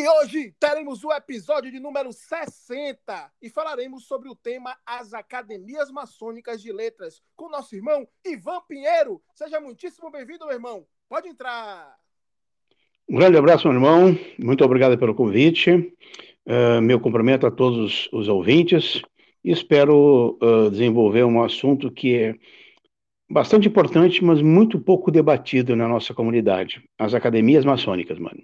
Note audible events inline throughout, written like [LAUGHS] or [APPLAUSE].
E hoje teremos o episódio de número 60 e falaremos sobre o tema As Academias Maçônicas de Letras com nosso irmão Ivan Pinheiro. Seja muitíssimo bem-vindo, meu irmão. Pode entrar. Um grande abraço, meu irmão. Muito obrigado pelo convite. Uh, meu cumprimento a todos os ouvintes espero uh, desenvolver um assunto que é bastante importante, mas muito pouco debatido na nossa comunidade: as academias maçônicas, mano.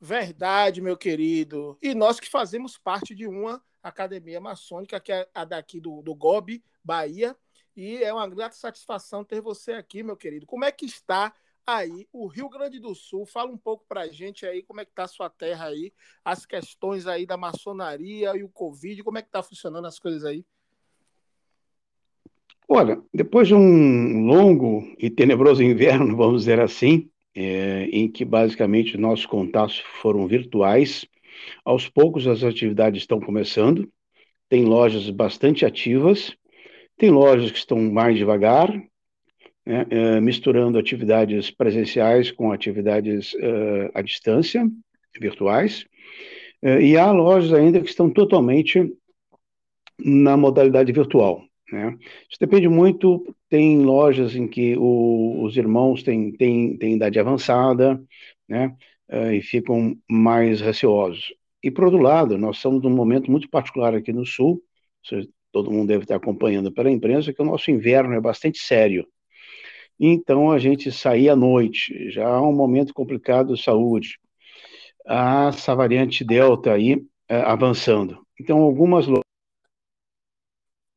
Verdade, meu querido. E nós que fazemos parte de uma academia maçônica, que é a daqui do, do Bahia. E é uma grata satisfação ter você aqui, meu querido. Como é que está aí o Rio Grande do Sul? Fala um pouco para a gente aí como é que está a sua terra aí, as questões aí da maçonaria e o Covid, como é que está funcionando as coisas aí? Olha, depois de um longo e tenebroso inverno, [LAUGHS] vamos dizer assim, é, em que basicamente nossos contatos foram virtuais. Aos poucos as atividades estão começando, tem lojas bastante ativas, tem lojas que estão mais devagar, né, é, misturando atividades presenciais com atividades é, à distância, virtuais, é, e há lojas ainda que estão totalmente na modalidade virtual. Né? Isso depende muito. Tem lojas em que o, os irmãos têm, têm, têm idade avançada né? Uh, e ficam mais receosos. E, por outro lado, nós estamos num momento muito particular aqui no Sul, todo mundo deve estar acompanhando pela imprensa, que o nosso inverno é bastante sério. Então, a gente sair à noite, já há um momento complicado de saúde. Há essa variante Delta aí uh, avançando. Então, algumas lojas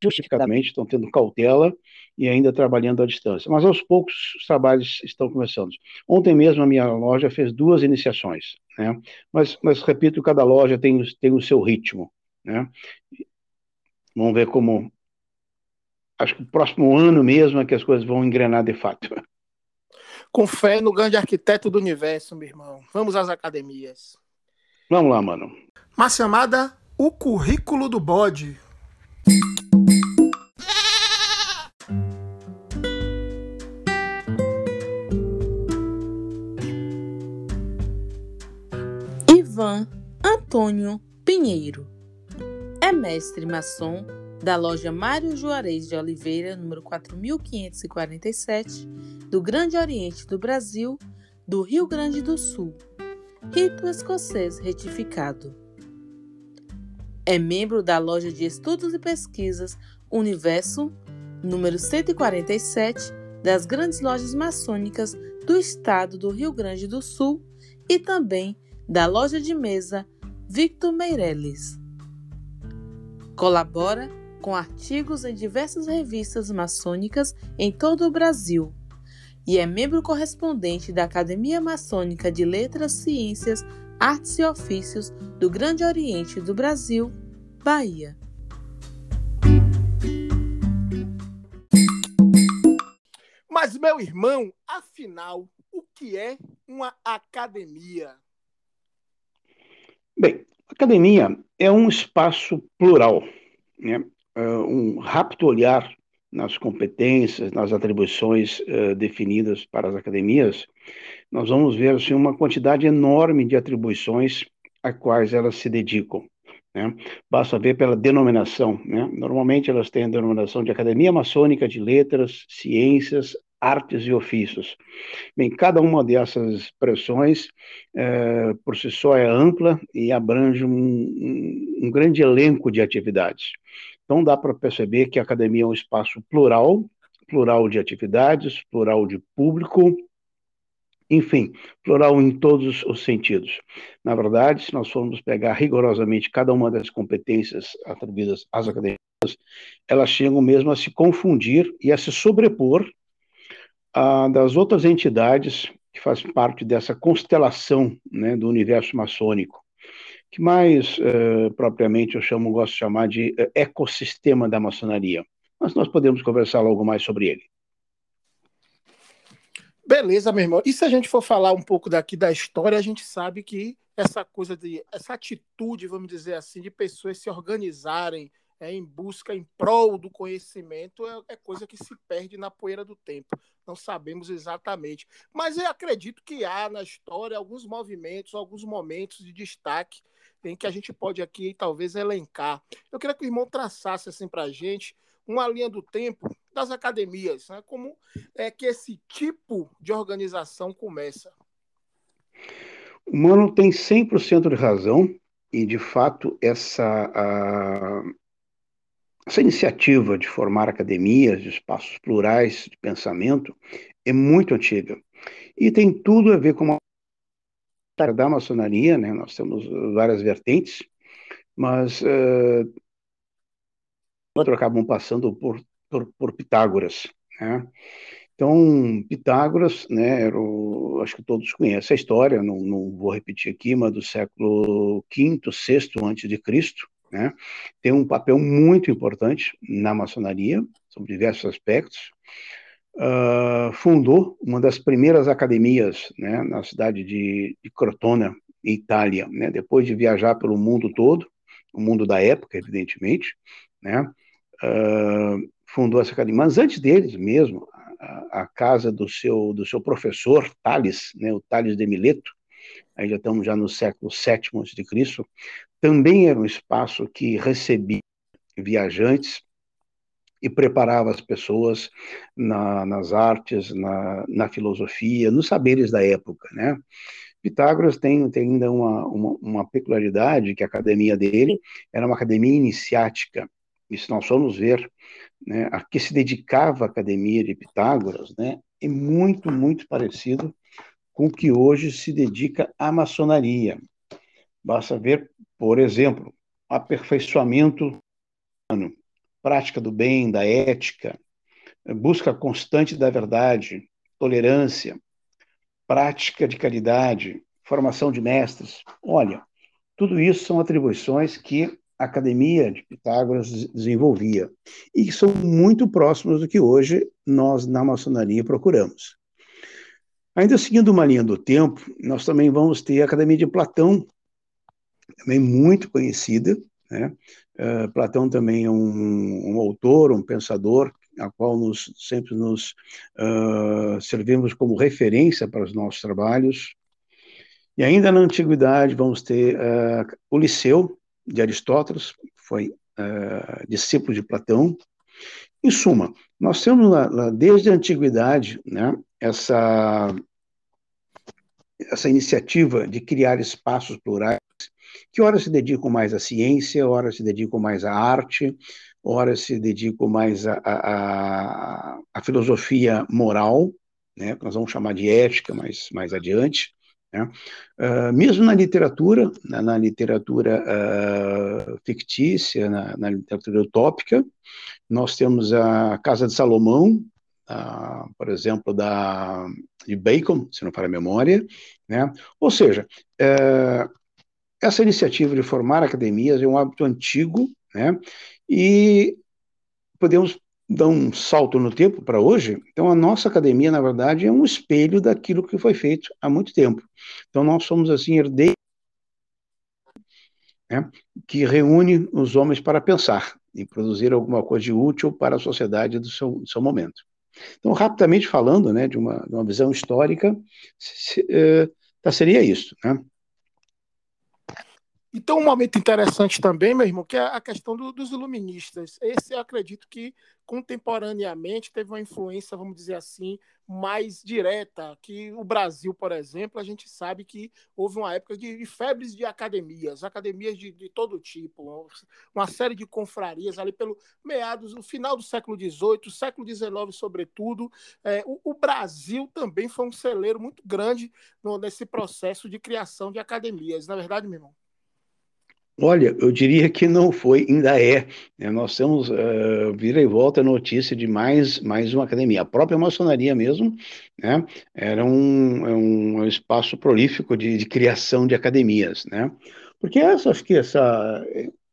justificadamente estão tendo cautela e ainda trabalhando à distância. Mas aos poucos os trabalhos estão começando. Ontem mesmo a minha loja fez duas iniciações, né? Mas, mas repito, cada loja tem, tem o seu ritmo, né? Vamos ver como. Acho que o próximo ano mesmo é que as coisas vão engrenar de fato. [LAUGHS] Com fé no grande arquiteto do universo, meu irmão. Vamos às academias. Vamos lá, mano. Uma chamada O Currículo do Bode. Antônio Pinheiro. É mestre maçom da loja Mário Juarez de Oliveira, número 4547, do Grande Oriente do Brasil, do Rio Grande do Sul. Rito escocês retificado. É membro da loja de estudos e pesquisas Universo, número 147, das grandes lojas maçônicas do estado do Rio Grande do Sul e também da loja de mesa Victor Meirelles. Colabora com artigos em diversas revistas maçônicas em todo o Brasil e é membro correspondente da Academia Maçônica de Letras, Ciências, Artes e Ofícios do Grande Oriente do Brasil, Bahia. Mas, meu irmão, afinal, o que é uma academia? Bem, a academia é um espaço plural, né? É um rápido olhar nas competências, nas atribuições uh, definidas para as academias, nós vamos ver assim, uma quantidade enorme de atribuições a quais elas se dedicam. Né? Basta ver pela denominação. Né? Normalmente elas têm a denominação de Academia Maçônica de Letras, Ciências, artes e ofícios. Bem, cada uma dessas expressões, é, por si só, é ampla e abrange um, um, grande elenco de atividades. Então, dá para perceber que a academia é um espaço plural, plural de atividades, plural de público, enfim, plural em todos os sentidos. Na verdade, se nós formos pegar rigorosamente cada uma das competências atribuídas às academias, elas chegam mesmo a se confundir e a se sobrepor das outras entidades que fazem parte dessa constelação né, do universo maçônico. que mais uh, propriamente eu chamo, gosto de chamar de uh, ecossistema da maçonaria. Mas nós podemos conversar logo mais sobre ele. Beleza, meu irmão. E se a gente for falar um pouco daqui da história, a gente sabe que essa coisa de essa atitude, vamos dizer assim, de pessoas se organizarem é, em busca, em prol do conhecimento, é, é, coisa que se perde na poeira do tempo. Não sabemos exatamente. Mas eu acredito que há na história alguns movimentos, alguns momentos de destaque em que a gente pode aqui talvez elencar. Eu queria que o irmão traçasse assim para a gente uma linha do tempo das academias, né? como é que esse tipo de organização começa. O Mano tem 100% de razão e, de fato, essa, a, essa iniciativa de formar academias, de espaços plurais de pensamento, é muito antiga. E tem tudo a ver com a da maçonaria, né? nós temos várias vertentes, mas uh, acabam passando por, por, por Pitágoras. Né? Então, Pitágoras, né, era o, acho que todos conhecem a história, não, não vou repetir aqui, mas do século V, VI antes de Cristo, né, tem um papel muito importante na maçonaria, sobre diversos aspectos. Uh, fundou uma das primeiras academias né, na cidade de, de Crotona, Itália, né, depois de viajar pelo mundo todo, o mundo da época, evidentemente, né, uh, fundou essa academia. Mas antes deles mesmo, a, a, casa do seu, do seu professor, Tales, né, o Tales de Mileto, aí já estamos já no século VII a.C., também era um espaço que recebia viajantes e preparava as pessoas na, nas artes, na, na, filosofia, nos saberes da época, né? Pitágoras tem, tem ainda uma, uma, uma peculiaridade, que a academia dele era uma academia iniciática, se nós formos ver né, a que se dedicava a academia de Pitágoras, né, é muito, muito parecido com o que hoje se dedica à maçonaria. Basta ver, por exemplo, aperfeiçoamento humano, prática do bem, da ética, busca constante da verdade, tolerância, prática de caridade, formação de mestres. Olha, tudo isso são atribuições que a academia de Pitágoras desenvolvia e que são muito próximos do que hoje nós na maçonaria procuramos. Ainda seguindo uma linha do tempo, nós também vamos ter a Academia de Platão, também muito conhecida. Né? Uh, Platão também é um, um, autor, um pensador, a qual nos, sempre nos uh, servimos como referência para os nossos trabalhos. E ainda na antiguidade vamos ter uh, o Liceu de Aristóteles, foi discípulo de Platão. Em suma, nós temos lá, lá desde a antiguidade né, essa, essa iniciativa de criar espaços plurais, que ora se dedicam mais à ciência, ora se dedicam mais à arte, ora se dedicam mais à, à, à filosofia moral, né, que nós vamos chamar de ética mais, mais adiante. Né? Uh, mesmo na literatura, na, na literatura uh, fictícia, na, na, literatura utópica, nós temos a Casa de Salomão, uh, por exemplo, da, de Bacon, se não para a memória, né? ou seja, eh, essa iniciativa de formar academias é um hábito antigo, né? e podemos dar um salto no tempo para hoje, então a nossa academia, na verdade, é um espelho daquilo que foi feito há muito tempo. Então nós somos, assim, herdeiros né, que reúne os homens para pensar e produzir alguma coisa de útil para a sociedade do seu, do seu momento. Então, rapidamente falando, né, de uma, de uma visão histórica, se, se, uh, seria isso, né? Então, um momento interessante também, meu irmão, que é a questão do, dos iluministas. Esse eu acredito que contemporaneamente teve uma influência, vamos dizer assim, mais direta. Que o Brasil, por exemplo, a gente sabe que houve uma época de, de febres de academias, academias de, de, todo tipo, uma série de confrarias ali pelo meados, no final do século XVIII, século XIX, sobretudo. É, o, o, Brasil também foi um celeiro muito grande no, nesse processo de criação de academias. Na é verdade, meu irmão. Olha, eu diria que não foi, ainda é. Né? Nós temos, uh, vira e volta, notícia de mais, mais uma academia. A própria maçonaria mesmo né? era um, é um espaço prolífico de, de, criação de academias. Né? Porque essa, acho que essa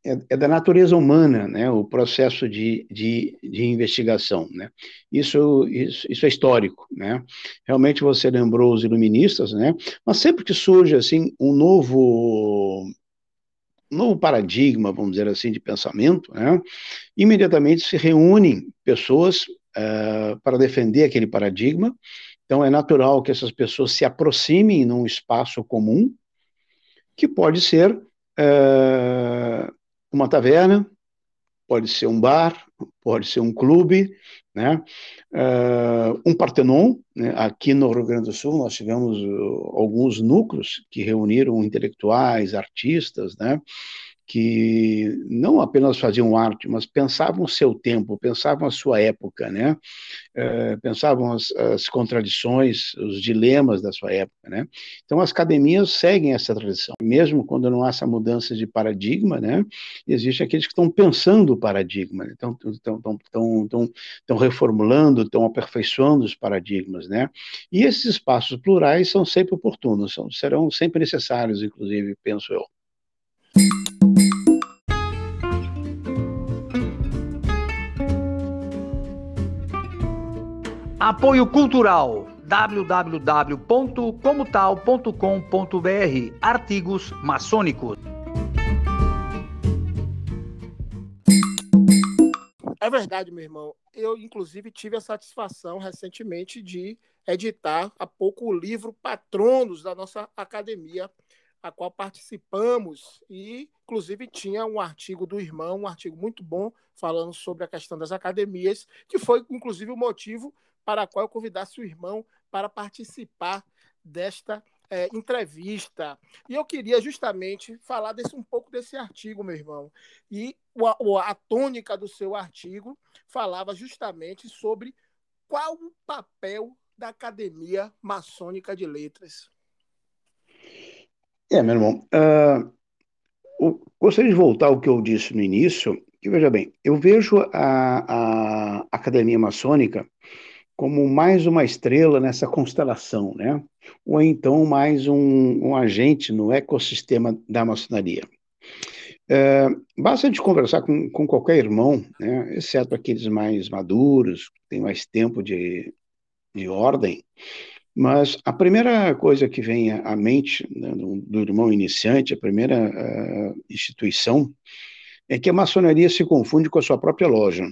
é, é, da natureza humana, né? o processo de, de, de investigação. Né? Isso, isso, isso é histórico. Né? Realmente você lembrou os iluministas, né? mas sempre que surge assim, um novo novo paradigma, vamos dizer assim, de pensamento, né? imediatamente se reúnem pessoas uh, para defender aquele paradigma. Então, é natural que essas pessoas se aproximem num espaço comum, que pode ser uh, uma taverna, pode ser um bar, pode ser um clube, né? Uh, um Partenon, né? aqui no Rio Grande do Sul nós tivemos uh, alguns núcleos que reuniram intelectuais, artistas, né? Que não apenas faziam arte, mas pensavam o seu tempo, pensavam a sua época, né? É, pensavam as, as, contradições, os dilemas da sua época, né? Então as academias seguem essa tradição, mesmo quando não há essa mudança de paradigma, né? Existem aqueles que estão pensando o paradigma, né? estão, estão reformulando, estão aperfeiçoando os paradigmas, né? E esses espaços plurais são sempre oportunos, são, serão sempre necessários, inclusive, penso eu. Apoio Cultural www.comotal.com.br Artigos maçônicos. É verdade, meu irmão. Eu, inclusive, tive a satisfação recentemente de editar há pouco o livro Patronos da nossa academia, a qual participamos e, inclusive, tinha um artigo do irmão, um artigo muito bom, falando sobre a questão das academias, que foi, inclusive, o motivo para a qual eu convidasse o irmão para participar desta é, entrevista. E eu queria justamente falar desse, um pouco desse artigo, meu irmão. E o, a tônica do seu artigo falava justamente sobre qual o papel da Academia Maçônica de Letras. É, meu irmão, uh, gostaria de voltar ao que eu disse no início, que veja bem, eu vejo a, a Academia Maçônica como mais uma estrela nessa constelação, né? Ou então mais um, um agente no ecossistema da maçonaria. É, basta de conversar com, com qualquer irmão, né, exceto aqueles mais maduros, que têm mais tempo de, de ordem, mas a primeira coisa que vem à mente né, do, do, irmão iniciante, a primeira uh, instituição, é que a maçonaria se confunde com a sua própria loja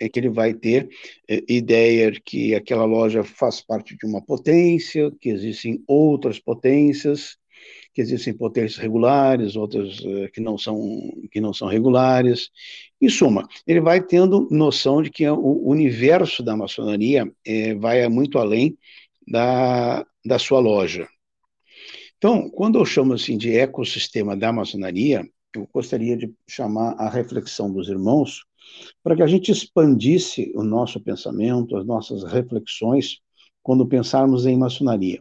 é que ele vai ter é, ideia que aquela loja faz parte de uma potência, que existem outras potências, que existem potências regulares, outras uh, que não são que não são regulares. Em suma, ele vai tendo noção de que o universo da maçonaria é, vai muito além da, da sua loja. Então, quando eu chamo assim de ecossistema da maçonaria, eu gostaria de chamar a reflexão dos irmãos para que a gente expandisse o nosso pensamento, as nossas reflexões, quando pensarmos em maçonaria.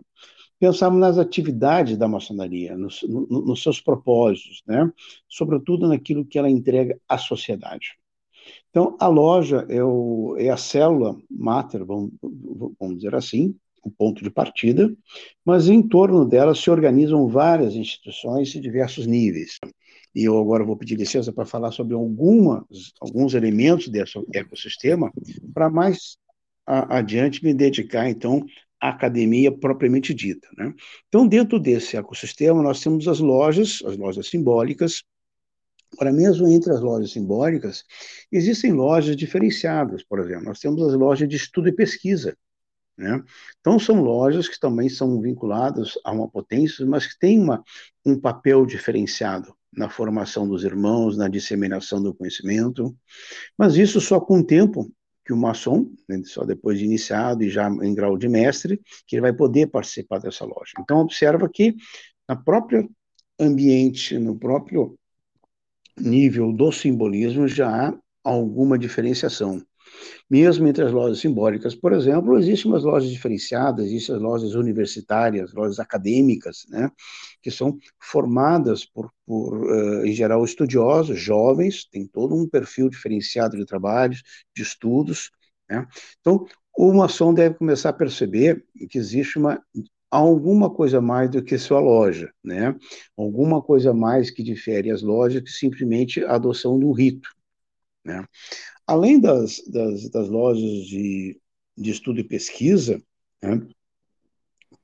Pensarmos nas atividades da maçonaria, nos, no, nos seus propósitos, né? sobretudo naquilo que ela entrega à sociedade. Então, a loja é, o, é a célula máter, vamos, vamos dizer assim, o ponto de partida, mas em torno dela se organizam várias instituições de diversos níveis e eu agora vou pedir licença para falar sobre algumas, alguns elementos desse ecossistema, para mais a, adiante me dedicar, então, à academia propriamente dita. Né? Então, dentro desse ecossistema, nós temos as lojas, as lojas simbólicas, Agora, mesmo entre as lojas simbólicas, existem lojas diferenciadas, por exemplo, nós temos as lojas de estudo e pesquisa. Né? Então, são lojas que também são vinculadas a uma potência, mas que têm uma, um papel diferenciado na formação dos irmãos, na disseminação do conhecimento, mas isso só com o tempo que o maçom, né, só depois de iniciado e já em grau de mestre, que ele vai poder participar dessa loja. Então, observa que na própria ambiente, no próprio nível do simbolismo, já há alguma diferenciação. Mesmo entre as lojas simbólicas, por exemplo, existem umas lojas diferenciadas, existem as lojas universitárias, lojas acadêmicas, né, que são formadas por, por uh, em geral, estudiosos, jovens, tem todo um perfil diferenciado de trabalhos, de estudos, né? Então, o maçom deve começar a perceber que existe uma alguma coisa mais do que sua loja, né? Alguma coisa mais que difere as lojas que simplesmente a adoção de um rito, né? Além das, das, das lojas de, de estudo e pesquisa, né?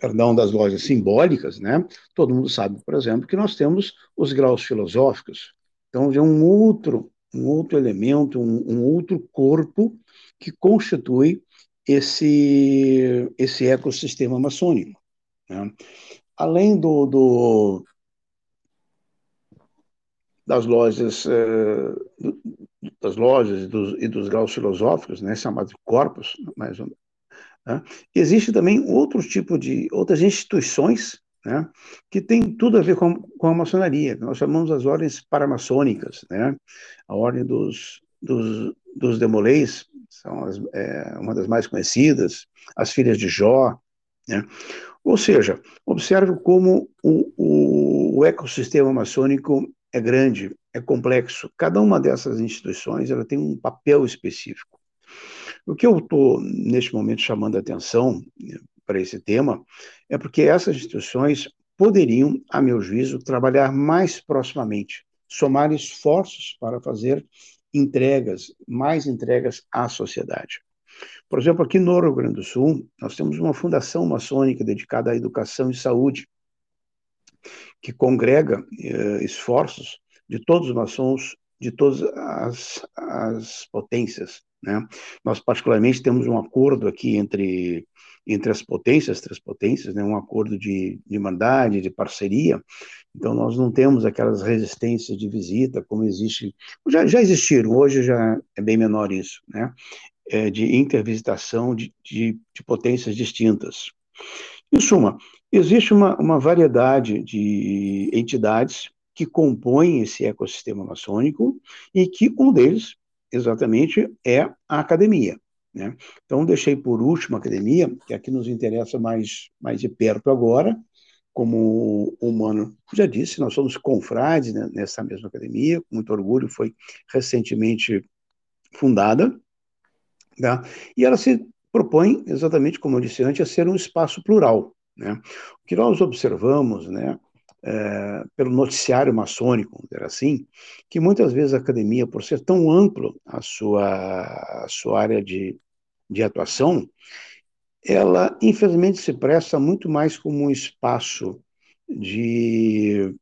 perdão, das lojas simbólicas, né? Todo mundo sabe, por exemplo, que nós temos os graus filosóficos. Então, é um outro, um outro elemento, um, um outro corpo que constitui esse, esse ecossistema maçônico. Né? Além do, do, das lojas, eh, das lojas e dos, e dos graus filosóficos, né, chamados corpos, mais ou né? existe também outro tipo de outras instituições né, que tem tudo a ver com, com a maçonaria. Nós chamamos as ordens paramaçônicas, né? A ordem dos, dos, dos demolês, são as, é, uma das mais conhecidas, as filhas de Jó, né? Ou seja, observe como o, o, o ecossistema maçônico é grande, é complexo. Cada uma dessas instituições ela tem um papel específico. O que eu estou, neste momento, chamando a atenção né, para esse tema é porque essas instituições poderiam, a meu juízo, trabalhar mais proximamente, somar esforços para fazer entregas, mais entregas à sociedade. Por exemplo, aqui no Rio Grande do Sul, nós temos uma fundação maçônica dedicada à educação e saúde, que congrega eh, esforços de todos os maçons, de todas as, as potências. Né? Nós, particularmente, temos um acordo aqui entre, entre as potências, as três potências, né? um acordo de, de irmandade, de parceria, então, nós não temos aquelas resistências de visita como existe, já, já existiram, hoje já é bem menor isso, né? É, de intervisitação de, de, de, potências distintas. Em suma, existe uma, uma variedade de entidades que compõem esse ecossistema maçônico e que um deles, exatamente, é a academia. Né? Então, deixei por último a academia, que aqui nos interessa mais, mais de perto agora, como o Mano já disse, nós somos confrades né, nessa mesma academia, com muito orgulho, foi recentemente fundada, tá? e ela se propõe, exatamente como eu disse antes, a ser um espaço plural. Né? O que nós observamos, né, é, pelo noticiário maçônico, dizer assim, que muitas vezes a academia, por ser tão amplo a sua, a sua área de, de atuação, ela infelizmente se presta muito mais como um espaço de,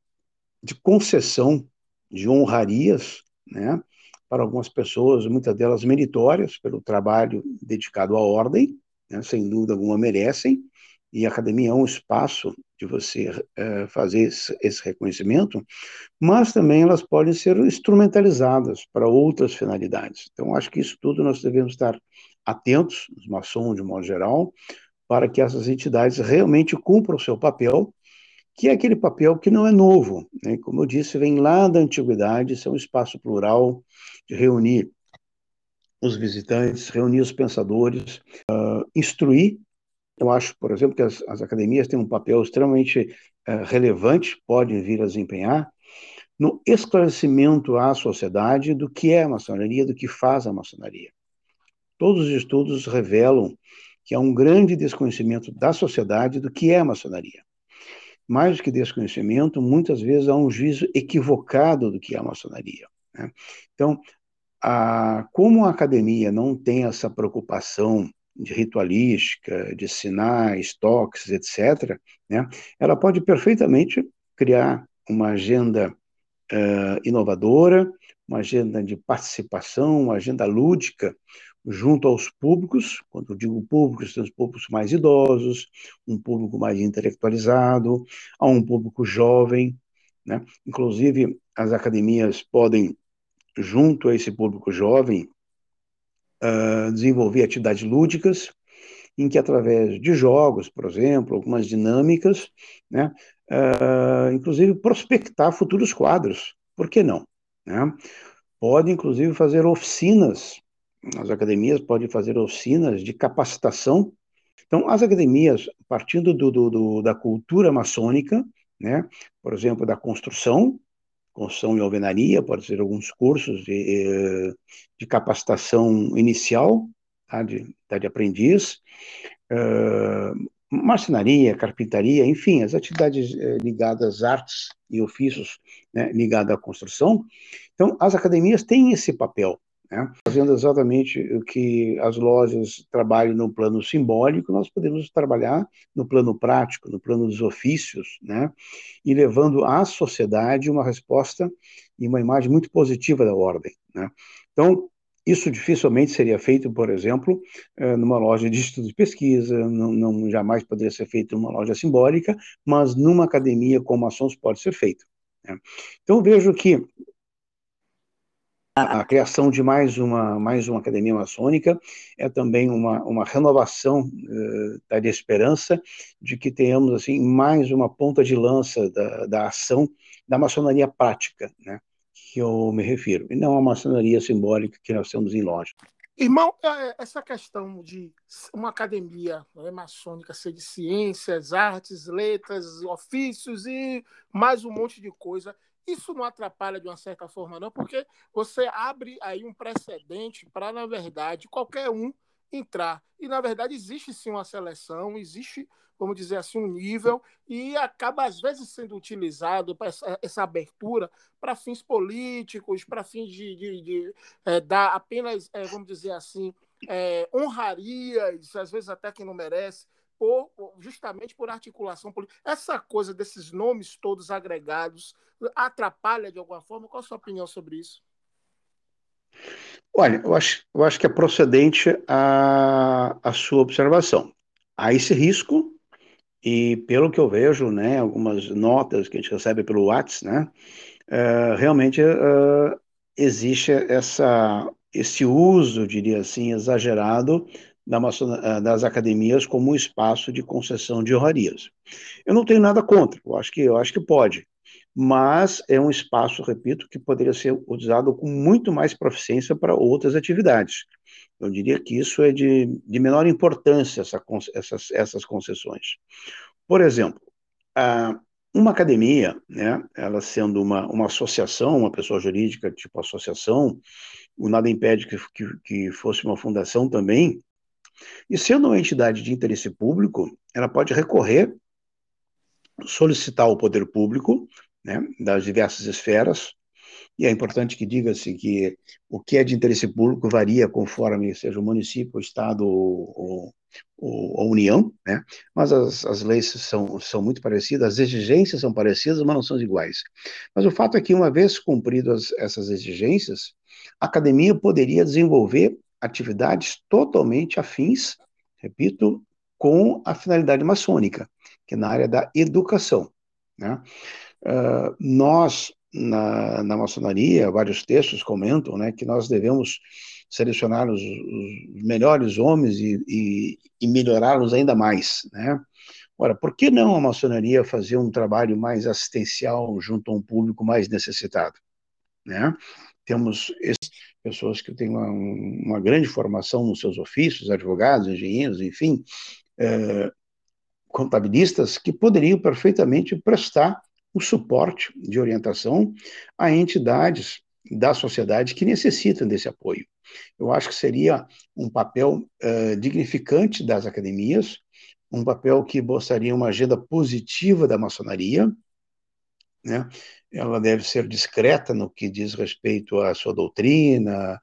de concessão de honrarias, né, para algumas pessoas, muitas delas meritórias pelo trabalho dedicado à ordem, né, sem dúvida alguma merecem, e a academia é um espaço de você é, fazer esse, esse, reconhecimento, mas também elas podem ser instrumentalizadas para outras finalidades. Então, acho que isso tudo nós devemos estar atentos, os maçons de modo geral, para que essas entidades realmente cumpram o seu papel, que é aquele papel que não é novo. Né? Como eu disse, vem lá da antiguidade, isso é um espaço plural reunir os visitantes, reunir os pensadores, uh, instruir. Eu acho, por exemplo, que as, as academias têm um papel extremamente uh, relevante, podem vir a desempenhar, no esclarecimento à sociedade do que é a maçonaria, do que faz a maçonaria. Todos os estudos revelam que há um grande desconhecimento da sociedade do que é a maçonaria. Mais do que desconhecimento, muitas vezes há um juízo equivocado do que é a maçonaria. Né? Então, a, como a academia não tem essa preocupação de ritualística, de sinais, toques, etc., né, ela pode perfeitamente criar uma agenda uh, inovadora, uma agenda de participação, uma agenda lúdica, junto aos públicos, quando eu digo públicos, são os públicos mais idosos, um público mais intelectualizado, a um público jovem, né? Inclusive, as academias podem, junto a esse público jovem, uh, desenvolver atividades lúdicas, em que, através de jogos, por exemplo, algumas dinâmicas, né, uh, inclusive prospectar futuros quadros, por que não? Né? Pode, inclusive, fazer oficinas as academias podem fazer oficinas de capacitação. Então, as academias, partindo do, do, do, da cultura maçônica, né, por exemplo, da construção, construção e alvenaria, pode ser alguns cursos de, eh, de capacitação inicial, tá, de, tá, de aprendiz, uh, marcenaria, carpintaria, enfim, as atividades eh, ligadas às artes e ofícios né, à construção. Então, as academias têm esse papel, né, fazendo exatamente o que as lojas trabalham no plano simbólico, nós podemos trabalhar no plano prático, no plano dos ofícios, né, e levando à sociedade uma resposta e uma imagem muito positiva da ordem. Né. Então, isso dificilmente seria feito, por exemplo, eh, numa loja de estudo de pesquisa, não, não, jamais poderia ser feito numa loja simbólica, mas numa academia como a Sons pode ser feito. Né? Então vejo que a, criação de mais uma mais uma academia maçônica é também uma, uma renovação uh, da esperança de que tenhamos assim mais uma ponta de lança da, da ação da maçonaria prática, né? que eu me refiro, e não a maçonaria simbólica que nós temos em loja. Irmão, é, essa questão de uma academia né, maçônica ser de ciências, artes, letras, ofícios e mais um monte de coisa, isso não atrapalha de uma certa forma, não, porque você abre aí um precedente para, na verdade, qualquer um entrar. E, na verdade, existe sim uma seleção, existe vamos dizer assim, um nível e acaba, às vezes, sendo utilizado essa, essa abertura para fins políticos, para fins de, de, de é, dar apenas, é, vamos dizer assim, é, honrarias, às vezes até quem não merece, por, justamente por articulação política. Essa coisa desses nomes todos agregados atrapalha de alguma forma? Qual a sua opinião sobre isso? Olha, eu acho, eu acho que é procedente a, a sua observação. Há esse risco, e pelo que eu vejo, né, algumas notas que a gente recebe pelo WhatsApp, né, uh, realmente uh, existe essa, esse uso, diria assim, exagerado da uh, das academias como um espaço de concessão de honrarias. Eu não tenho nada contra, eu acho que, eu acho que pode, mas é um espaço, repito, que poderia ser usado com muito mais proficiência para outras atividades. Eu diria que isso é de, de menor importância, essa, essas, essas concessões. Por exemplo, uma academia, né, ela sendo uma, uma associação, uma pessoa jurídica tipo associação, o nada impede que, que, que fosse uma fundação também, e sendo uma entidade de interesse público, ela pode recorrer, solicitar ao poder público, né, das diversas esferas, e é importante que diga-se que o que é de interesse público varia conforme seja o município, o estado ou, ou a União, né? mas as, as leis são, são muito parecidas, as exigências são parecidas, mas não são iguais. Mas o fato é que, uma vez cumpridas essas exigências, a academia poderia desenvolver atividades totalmente afins, repito, com a finalidade maçônica, que é na área da educação. Né? Uh, nós na, na maçonaria, vários textos comentam né, que nós devemos selecionar os, os melhores homens e, e, e melhorá-los ainda mais. Né? Ora, por que não a maçonaria fazer um trabalho mais assistencial junto a um público mais necessitado? Né? Temos pessoas que têm uma, uma, grande formação nos seus ofícios, advogados, engenheiros, enfim, é, contabilistas, que poderiam perfeitamente prestar o suporte de orientação a entidades da sociedade que necessitam desse apoio. Eu acho que seria um papel uh, dignificante das academias, um papel que mostraria uma agenda positiva da maçonaria, né? ela deve ser discreta no que diz respeito à sua doutrina,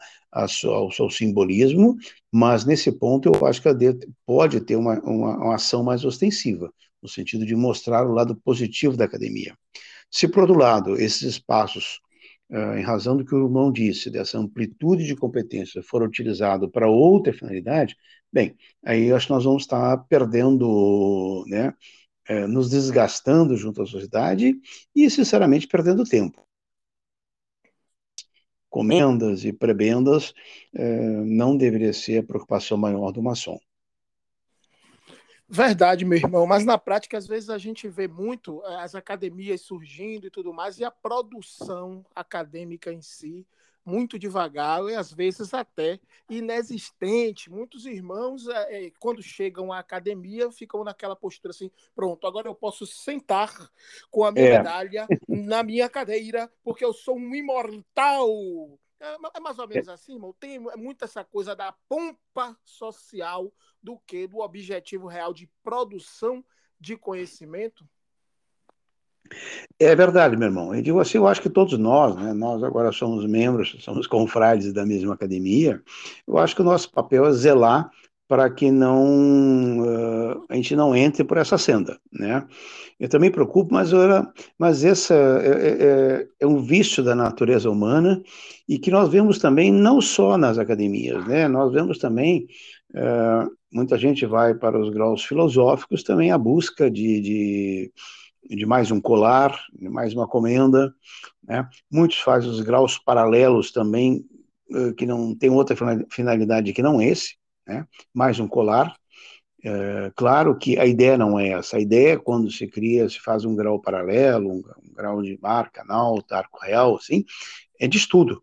sua, ao seu simbolismo, mas nesse ponto eu acho que ela pode ter uma, uma, uma ação mais ostensiva no sentido de mostrar o lado positivo da academia. Se, por outro lado, esses espaços, em razão do que o irmão disse, dessa amplitude de competência, forem utilizados para outra finalidade, bem, aí acho que nós vamos estar perdendo, né, uh, nos desgastando junto à sociedade e, sinceramente, perdendo tempo comendas e prebendas uh, não deveria ser a preocupação maior do maçom. Verdade, meu irmão, mas na prática, às vezes, a gente vê muito eh, as academias surgindo e tudo mais, e a produção acadêmica em si muito devagar e às vezes até inexistente. Muitos irmãos, é, quando chegam à academia, ficam naquela postura assim: pronto, agora eu posso sentar com a minha é. medalha [LAUGHS] na minha cadeira, porque eu sou um imortal. É, é mais ou menos assim, irmão. Tem muito essa coisa da pompa social do que do objetivo real de produção de conhecimento. É verdade, meu irmão. Eu digo assim, eu acho que todos nós, né, nós agora somos membros, somos confrades da mesma academia, eu acho que o nosso papel é zelar para que não uh, a gente não entre por essa senda, né? Eu também me preocupo, mas, era, mas essa é, é, é, é, um vício da natureza humana e que nós vemos também não só nas academias, né? Nós vemos também uh, muita gente vai para os graus filosóficos também a busca de, de de mais um colar, de mais uma comenda. Né? Muitos fazem os graus paralelos também, eh, que não tem outra finalidade que não esse, né? mais um colar. É, claro que a ideia não é essa. A ideia é quando se cria, se faz um grau paralelo, um, um grau de mar, canal, arco real, assim, é de estudo.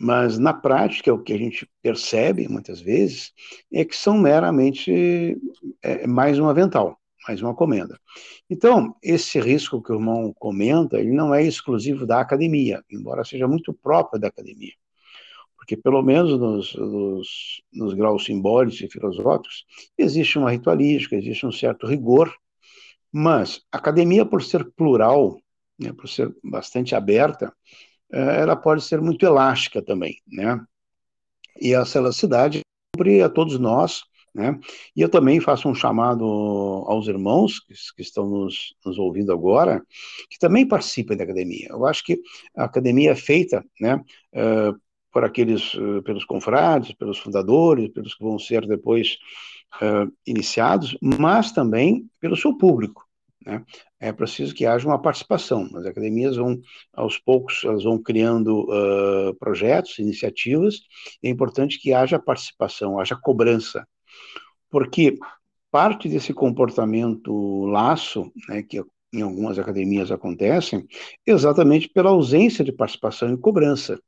Mas na prática, o que a gente percebe muitas vezes é que são meramente é, mais um avental mais uma comenda. Então, esse risco que o irmão comenta, ele não é exclusivo da academia, embora seja muito próprio da academia. Porque, pelo menos nos, nos, nos graus simbólicos e filosóficos, existe uma ritualística, existe um certo rigor, mas a academia, por ser plural, né, por ser bastante aberta, eh, ela pode ser muito elástica também, né? E essa elasticidade cumpre a todos nós né? E eu também faço um chamado aos irmãos que, que estão nos, nos, ouvindo agora, que também participem da academia. Eu acho que a academia é feita né, uh, por aqueles, uh, pelos confrades, pelos fundadores, pelos que vão ser depois uh, iniciados, mas também pelo seu público. Né? É preciso que haja uma participação. As academias vão, aos poucos, elas vão criando projetos, iniciativas. É importante que haja participação, haja cobrança porque parte desse comportamento laço, né, que em algumas academias acontecem, exatamente pela ausência de participação e cobrança.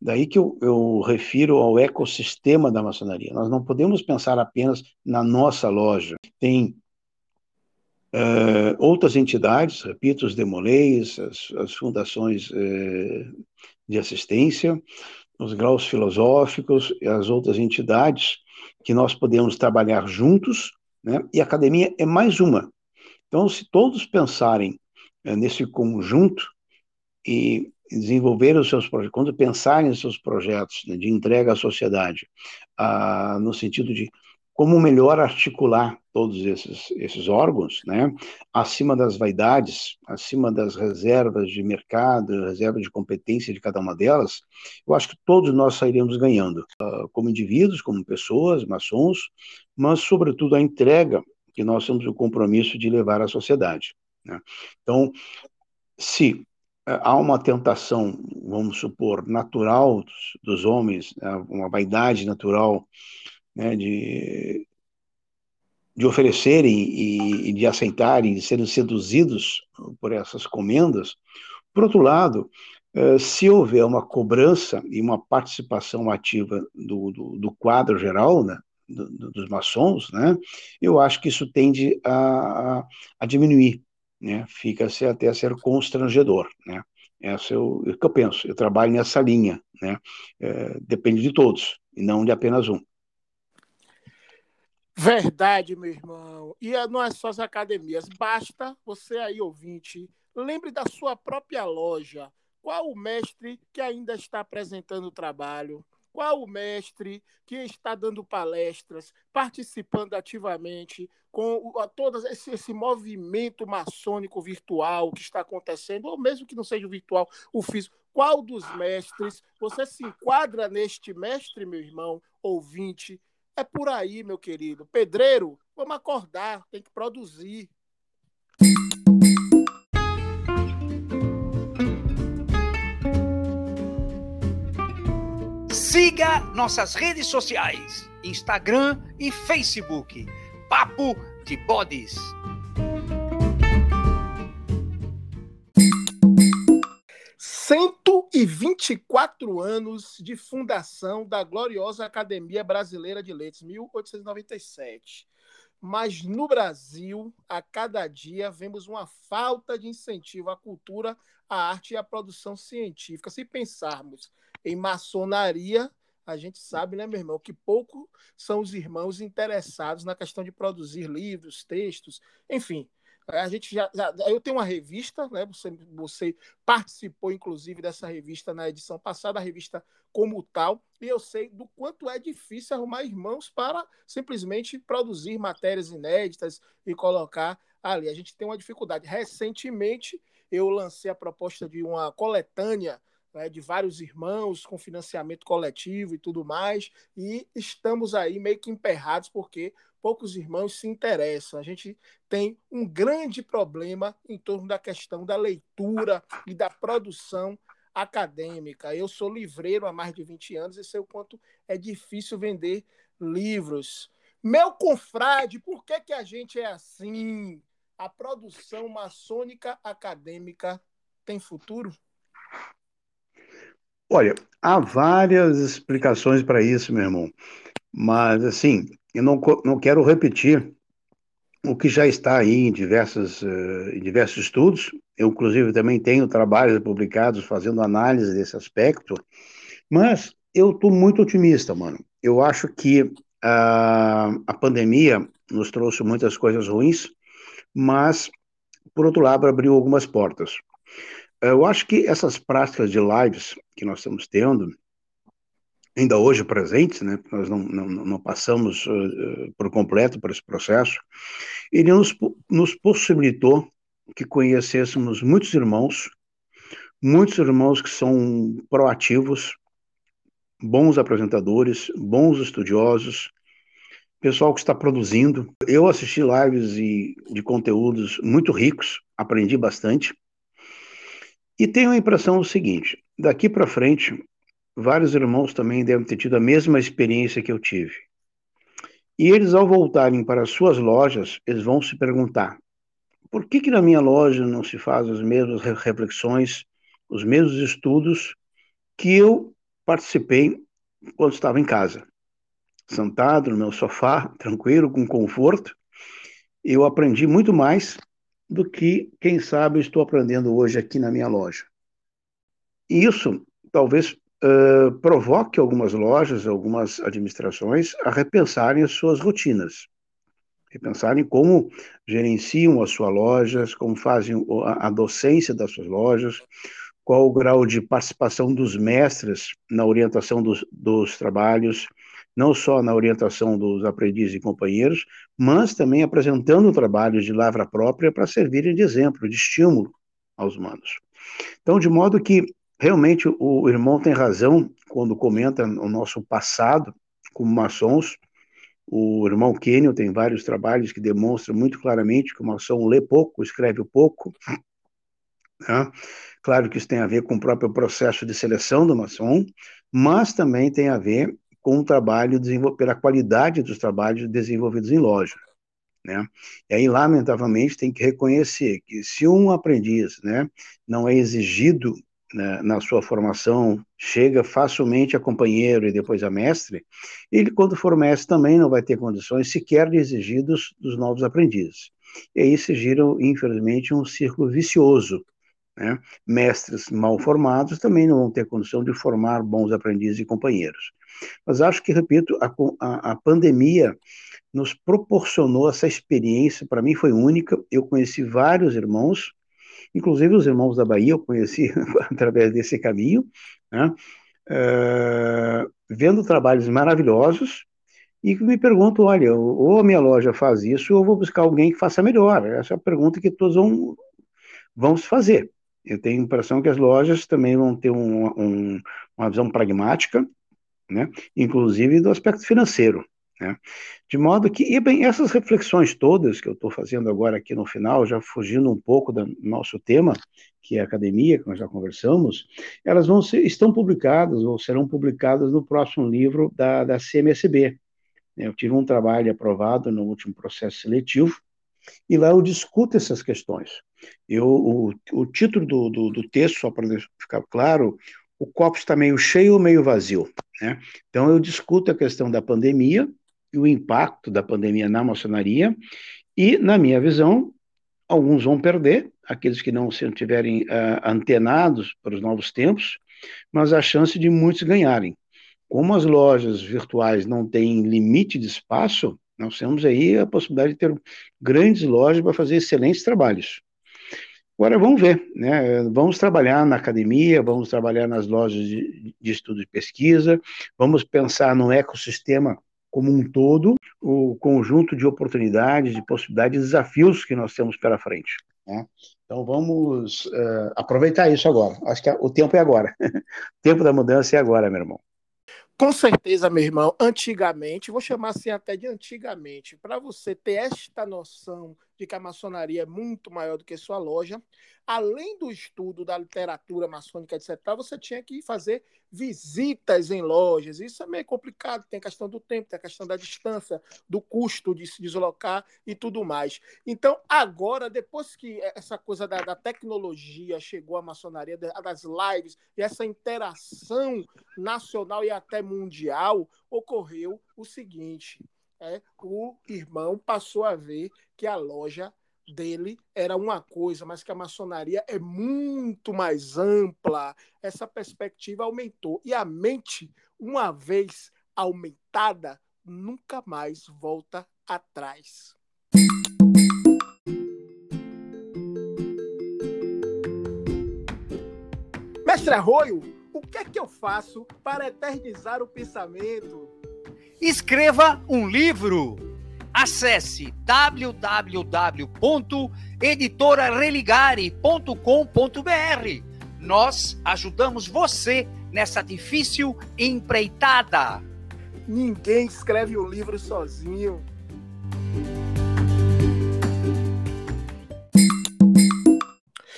Daí que eu, eu, refiro ao ecossistema da maçonaria. Nós não podemos pensar apenas na nossa loja. Tem uh, outras entidades, repito, os demoleis, as, as fundações uh, de assistência, os graus filosóficos e as outras entidades que nós podemos trabalhar juntos, né? e a academia é mais uma. Então, se todos pensarem é, nesse conjunto e desenvolver os seus projetos, quando pensarem nos seus projetos né, de entrega à sociedade, ah, no sentido de como melhor articular todos esses, esses órgãos, né, acima das vaidades, acima das reservas de mercado, reservas de competência de cada uma delas, eu acho que todos nós sairemos ganhando, uh, como indivíduos, como pessoas, maçons, mas, sobretudo, a entrega que nós temos o compromisso de levar à sociedade. Né? Então, se uh, há uma tentação, vamos supor, natural dos, dos homens, né, uma vaidade natural, né, de, de oferecerem e, e, de aceitarem, de serem seduzidos por essas comendas. Por outro lado, eh, se houver uma cobrança e uma participação ativa do, do, do quadro geral, né, do, dos maçons, né, eu acho que isso tende a, a diminuir, né, fica-se até a ser constrangedor, né. Essa é o, é o que eu penso, eu trabalho nessa linha, né, é, depende de todos, e não de apenas um. Verdade, meu irmão. E não é só as academias. Basta você aí, ouvinte, lembre da sua própria loja. Qual o mestre que ainda está apresentando o trabalho? Qual o mestre que está dando palestras, participando ativamente com todo esse, esse movimento maçônico virtual que está acontecendo, ou mesmo que não seja virtual, o físico? Qual dos mestres você se enquadra neste mestre, meu irmão, ouvinte, é por aí, meu querido. Pedreiro, vamos acordar, tem que produzir. Siga nossas redes sociais: Instagram e Facebook. Papo de Bodes. Cento 124 anos de fundação da gloriosa Academia Brasileira de Letras, 1897. Mas no Brasil, a cada dia, vemos uma falta de incentivo à cultura, à arte e à produção científica. Se pensarmos em maçonaria, a gente sabe, né, meu irmão, que pouco são os irmãos interessados na questão de produzir livros, textos, enfim. A gente já, já, eu tenho uma revista, né? Você, você participou inclusive dessa revista na edição passada, a revista como tal, e eu sei do quanto é difícil arrumar irmãos para simplesmente produzir matérias inéditas e colocar ali. A gente tem uma dificuldade. Recentemente eu lancei a proposta de uma coletânea né, de vários irmãos com financiamento coletivo e tudo mais, e estamos aí meio que emperrados porque poucos irmãos se interessam. A gente tem um grande problema em torno da questão da leitura e da produção acadêmica. Eu sou livreiro há mais de 20 anos e sei o quanto é difícil vender livros. Meu confrade, por que, que a gente é assim? A produção maçônica acadêmica tem futuro? Olha, há várias explicações para isso, meu irmão. Mas, assim, eu não, não quero repetir o que já está aí em, diversos uh, em diversos estudos. Eu, inclusive, também tenho trabalhos publicados fazendo análise desse aspecto. Mas eu estou muito otimista, mano. Eu acho que a pandemia nos trouxe muitas coisas ruins, mas, por outro lado, abriu algumas portas. Eu acho que essas práticas de lives que nós estamos tendo, ainda hoje presentes, né, nós não, não, não passamos uh, por completo por esse processo, ele nos, nos possibilitou que conhecêssemos muitos irmãos, muitos irmãos que são proativos, bons apresentadores, bons estudiosos, pessoal que está produzindo. Eu assisti lives e, de conteúdos muito ricos, aprendi bastante. E tenho a impressão seguinte: daqui para frente, vários irmãos também devem ter tido a mesma experiência que eu tive. E eles, ao voltarem para as suas lojas, eles vão se perguntar: por que, que na minha loja não se faz as mesmas reflexões, os mesmos estudos que eu participei quando estava em casa? Sentado no meu sofá, tranquilo, com conforto, eu aprendi muito mais do que, quem sabe, estou aprendendo hoje aqui na minha loja. Isso talvez uh, provoque algumas lojas, algumas administrações a repensarem as suas rotinas, repensarem como gerenciam as suas lojas, como fazem a, docência das suas lojas, qual o grau de participação dos mestres na orientação dos, dos trabalhos, não só na orientação dos aprendizes e companheiros, mas também apresentando trabalhos de lavra própria para servirem de exemplo, de estímulo aos humanos. Então, de modo que realmente o irmão tem razão quando comenta o nosso passado como maçons. O irmão Kenyon tem vários trabalhos que demonstram muito claramente que o maçom lê pouco, escreve pouco. Né? Claro que isso tem a ver com o próprio processo de seleção do maçom, mas também tem a ver com o trabalho, pela qualidade dos trabalhos desenvolvidos em loja. Né? E aí, lamentavelmente, tem que reconhecer que se um aprendiz né, não é exigido né, na sua formação, chega facilmente a companheiro e depois a mestre, ele, quando for mestre, também não vai ter condições sequer de exigir dos, dos novos aprendizes. E aí se gira, infelizmente, um círculo vicioso. Né? Mestres mal formados também não vão ter condição de formar bons aprendizes e companheiros. Mas acho que, repito, a, a, a pandemia nos proporcionou essa experiência, para mim foi única. Eu conheci vários irmãos, inclusive os irmãos da Bahia, eu conheci [LAUGHS] através desse caminho, né? uh, vendo trabalhos maravilhosos, e me pergunto, olha, ou a minha loja faz isso, ou eu vou buscar alguém que faça melhor. Essa é a pergunta que todos vão, vão se fazer. Eu tenho a impressão que as lojas também vão ter um, um, uma visão pragmática, né? inclusive do aspecto financeiro. Né? De modo que, e bem, essas reflexões todas que eu estou fazendo agora aqui no final, já fugindo um pouco do nosso tema, que é a academia, que nós já conversamos, elas vão ser, estão publicadas ou serão publicadas no próximo livro da, da CMSB. Eu tive um trabalho aprovado no último processo seletivo, e lá eu discuto essas questões. Eu, o, o título do, do, do texto, só para ficar claro, o copo está meio cheio ou meio vazio. Né? Então, eu discuto a questão da pandemia e o impacto da pandemia na maçonaria, e, na minha visão, alguns vão perder, aqueles que não se tiverem uh, antenados para os novos tempos, mas a chance de muitos ganharem. Como as lojas virtuais não têm limite de espaço, nós temos aí a possibilidade de ter grandes lojas para fazer excelentes trabalhos. Agora vamos ver, né? Vamos trabalhar na academia, vamos trabalhar nas lojas de, de estudo e pesquisa, vamos pensar no ecossistema como um todo, o conjunto de oportunidades, de possibilidades, desafios que nós temos pela frente. Né? Então vamos uh, aproveitar isso agora. Acho que o tempo é agora. [LAUGHS] o tempo da mudança é agora, meu irmão. Com certeza, meu irmão, antigamente, vou chamar assim até de antigamente, para você ter esta noção de que a maçonaria é muito maior do que sua loja, além do estudo da literatura maçônica, etc., você tinha que fazer visitas em lojas. Isso é meio complicado, tem a questão do tempo, tem a questão da distância, do custo de se deslocar e tudo mais. Então, agora, depois que essa coisa da, da tecnologia chegou à maçonaria, das lives, e essa interação nacional e até mundial, ocorreu o seguinte. É, o irmão passou a ver que a loja dele era uma coisa, mas que a maçonaria é muito mais ampla. Essa perspectiva aumentou. E a mente, uma vez aumentada, nunca mais volta atrás. Mestre Arroio, o que é que eu faço para eternizar o pensamento? Escreva um livro Acesse www.editorareligare.com.br. Nós ajudamos você nessa difícil empreitada. Ninguém escreve um livro sozinho.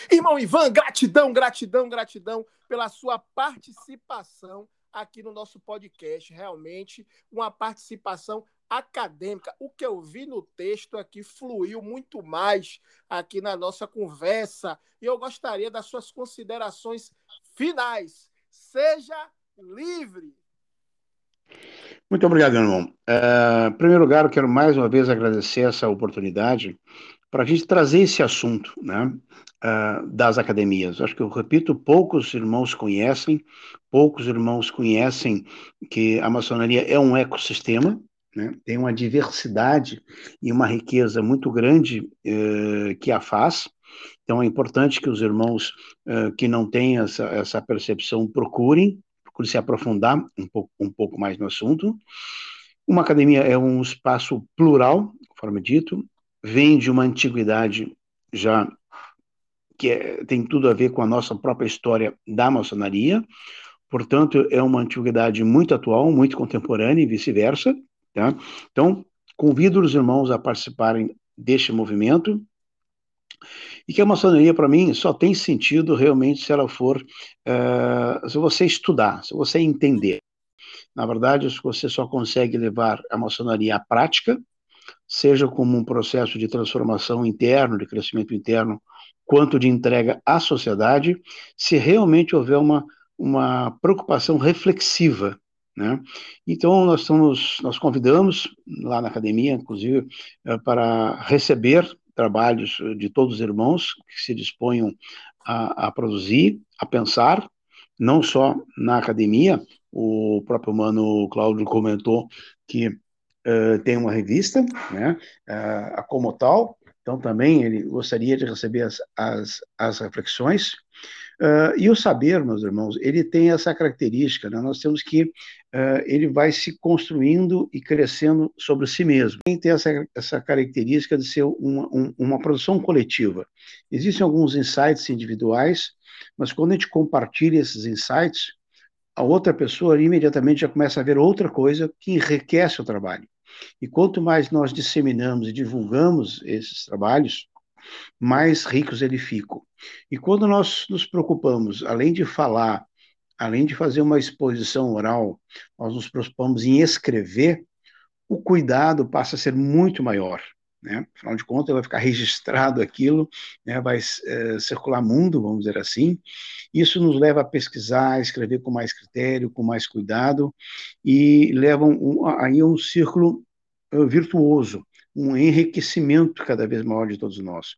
Irmão Ivan, gratidão, gratidão, gratidão pela sua participação aqui no nosso podcast. Realmente, uma participação acadêmica. O que eu vi no texto aqui fluiu muito mais aqui na nossa conversa. E eu gostaria das suas considerações finais. Seja livre. Muito obrigado, irmão. Uh, em primeiro lugar, quero mais uma vez agradecer essa oportunidade para a gente trazer esse assunto né, uh, das academias. Acho que eu repito, poucos irmãos conhecem, poucos irmãos conhecem que a maçonaria é um ecossistema, né? tem uma diversidade e uma riqueza muito grande eh, que a faz. Então é importante que os irmãos eh, que não têm essa, essa percepção procurem, procurem se aprofundar um pouco, um pouco mais no assunto. Uma academia é um espaço plural, conforme dito, vem de uma antiguidade já que é, tem tudo a ver com a nossa própria história da maçonaria, portanto, é uma antiguidade muito atual, muito contemporânea e vice-versa. Tá? Então, convido os irmãos a participarem deste movimento e que a maçonaria, para mim, só tem sentido realmente se ela for, uh, se você estudar, se você entender. Na verdade, você só consegue levar a maçonaria à prática, seja como um processo de transformação interno, de crescimento interno, quanto de entrega à sociedade, se realmente houver uma, uma preocupação reflexiva né? Então, nós, estamos, nós convidamos lá na academia, inclusive, eh, para receber trabalhos de todos os irmãos que se disponham a, a produzir, a pensar, não só na academia, o próprio Mano Cláudio comentou que uh, tem uma revista, né, uh, como tal, então também ele gostaria de receber as, as, as reflexões, Uh, e o saber, meus irmãos, ele tem essa característica, né? nós temos que, uh, ele vai se construindo e crescendo sobre si mesmo. Tem ter essa, essa característica de ser uma, um, uma produção coletiva. Existem alguns insights individuais, mas quando a gente compartilha esses insights, a outra pessoa imediatamente já começa a ver outra coisa que enriquece o trabalho. E quanto mais nós disseminamos e divulgamos esses trabalhos, mais ricos eles ficam. E quando nós nos preocupamos, além de falar, além de fazer uma exposição oral, nós nos preocupamos em escrever, o cuidado passa a ser muito maior. né? Afinal de contas, vai ficar registrado aquilo, né? vai é, circular mundo, vamos dizer assim. Isso nos leva a pesquisar, a escrever com mais critério, com mais cuidado, e leva um, aí um círculo virtuoso, um enriquecimento cada vez maior de todos nós.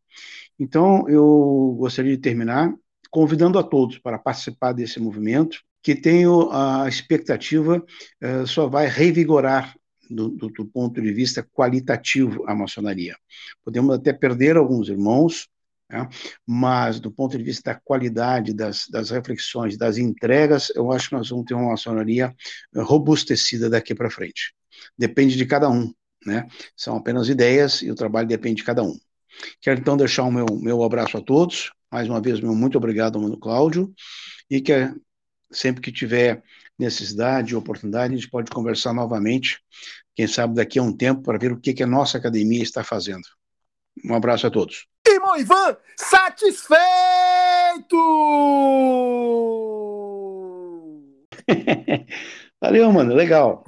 Então, eu gostaria de terminar convidando a todos para participar desse movimento, que tenho a expectativa uh, só vai revigorar do, do, do, ponto de vista qualitativo a maçonaria. Podemos até perder alguns irmãos, né? mas do ponto de vista da qualidade das, das, reflexões, das entregas, eu acho que nós vamos ter uma maçonaria robustecida daqui para frente. Depende de cada um, né? São apenas ideias e o trabalho depende de cada um. Quero então deixar o meu, meu abraço a todos. Mais uma vez, meu muito obrigado, Mano Cláudio, e que sempre que tiver necessidade e oportunidade, a gente pode conversar novamente, quem sabe daqui a um tempo, para ver o que, que a nossa academia está fazendo. Um abraço a todos. Irmão Ivan, satisfeito! [LAUGHS] Valeu, mano, legal.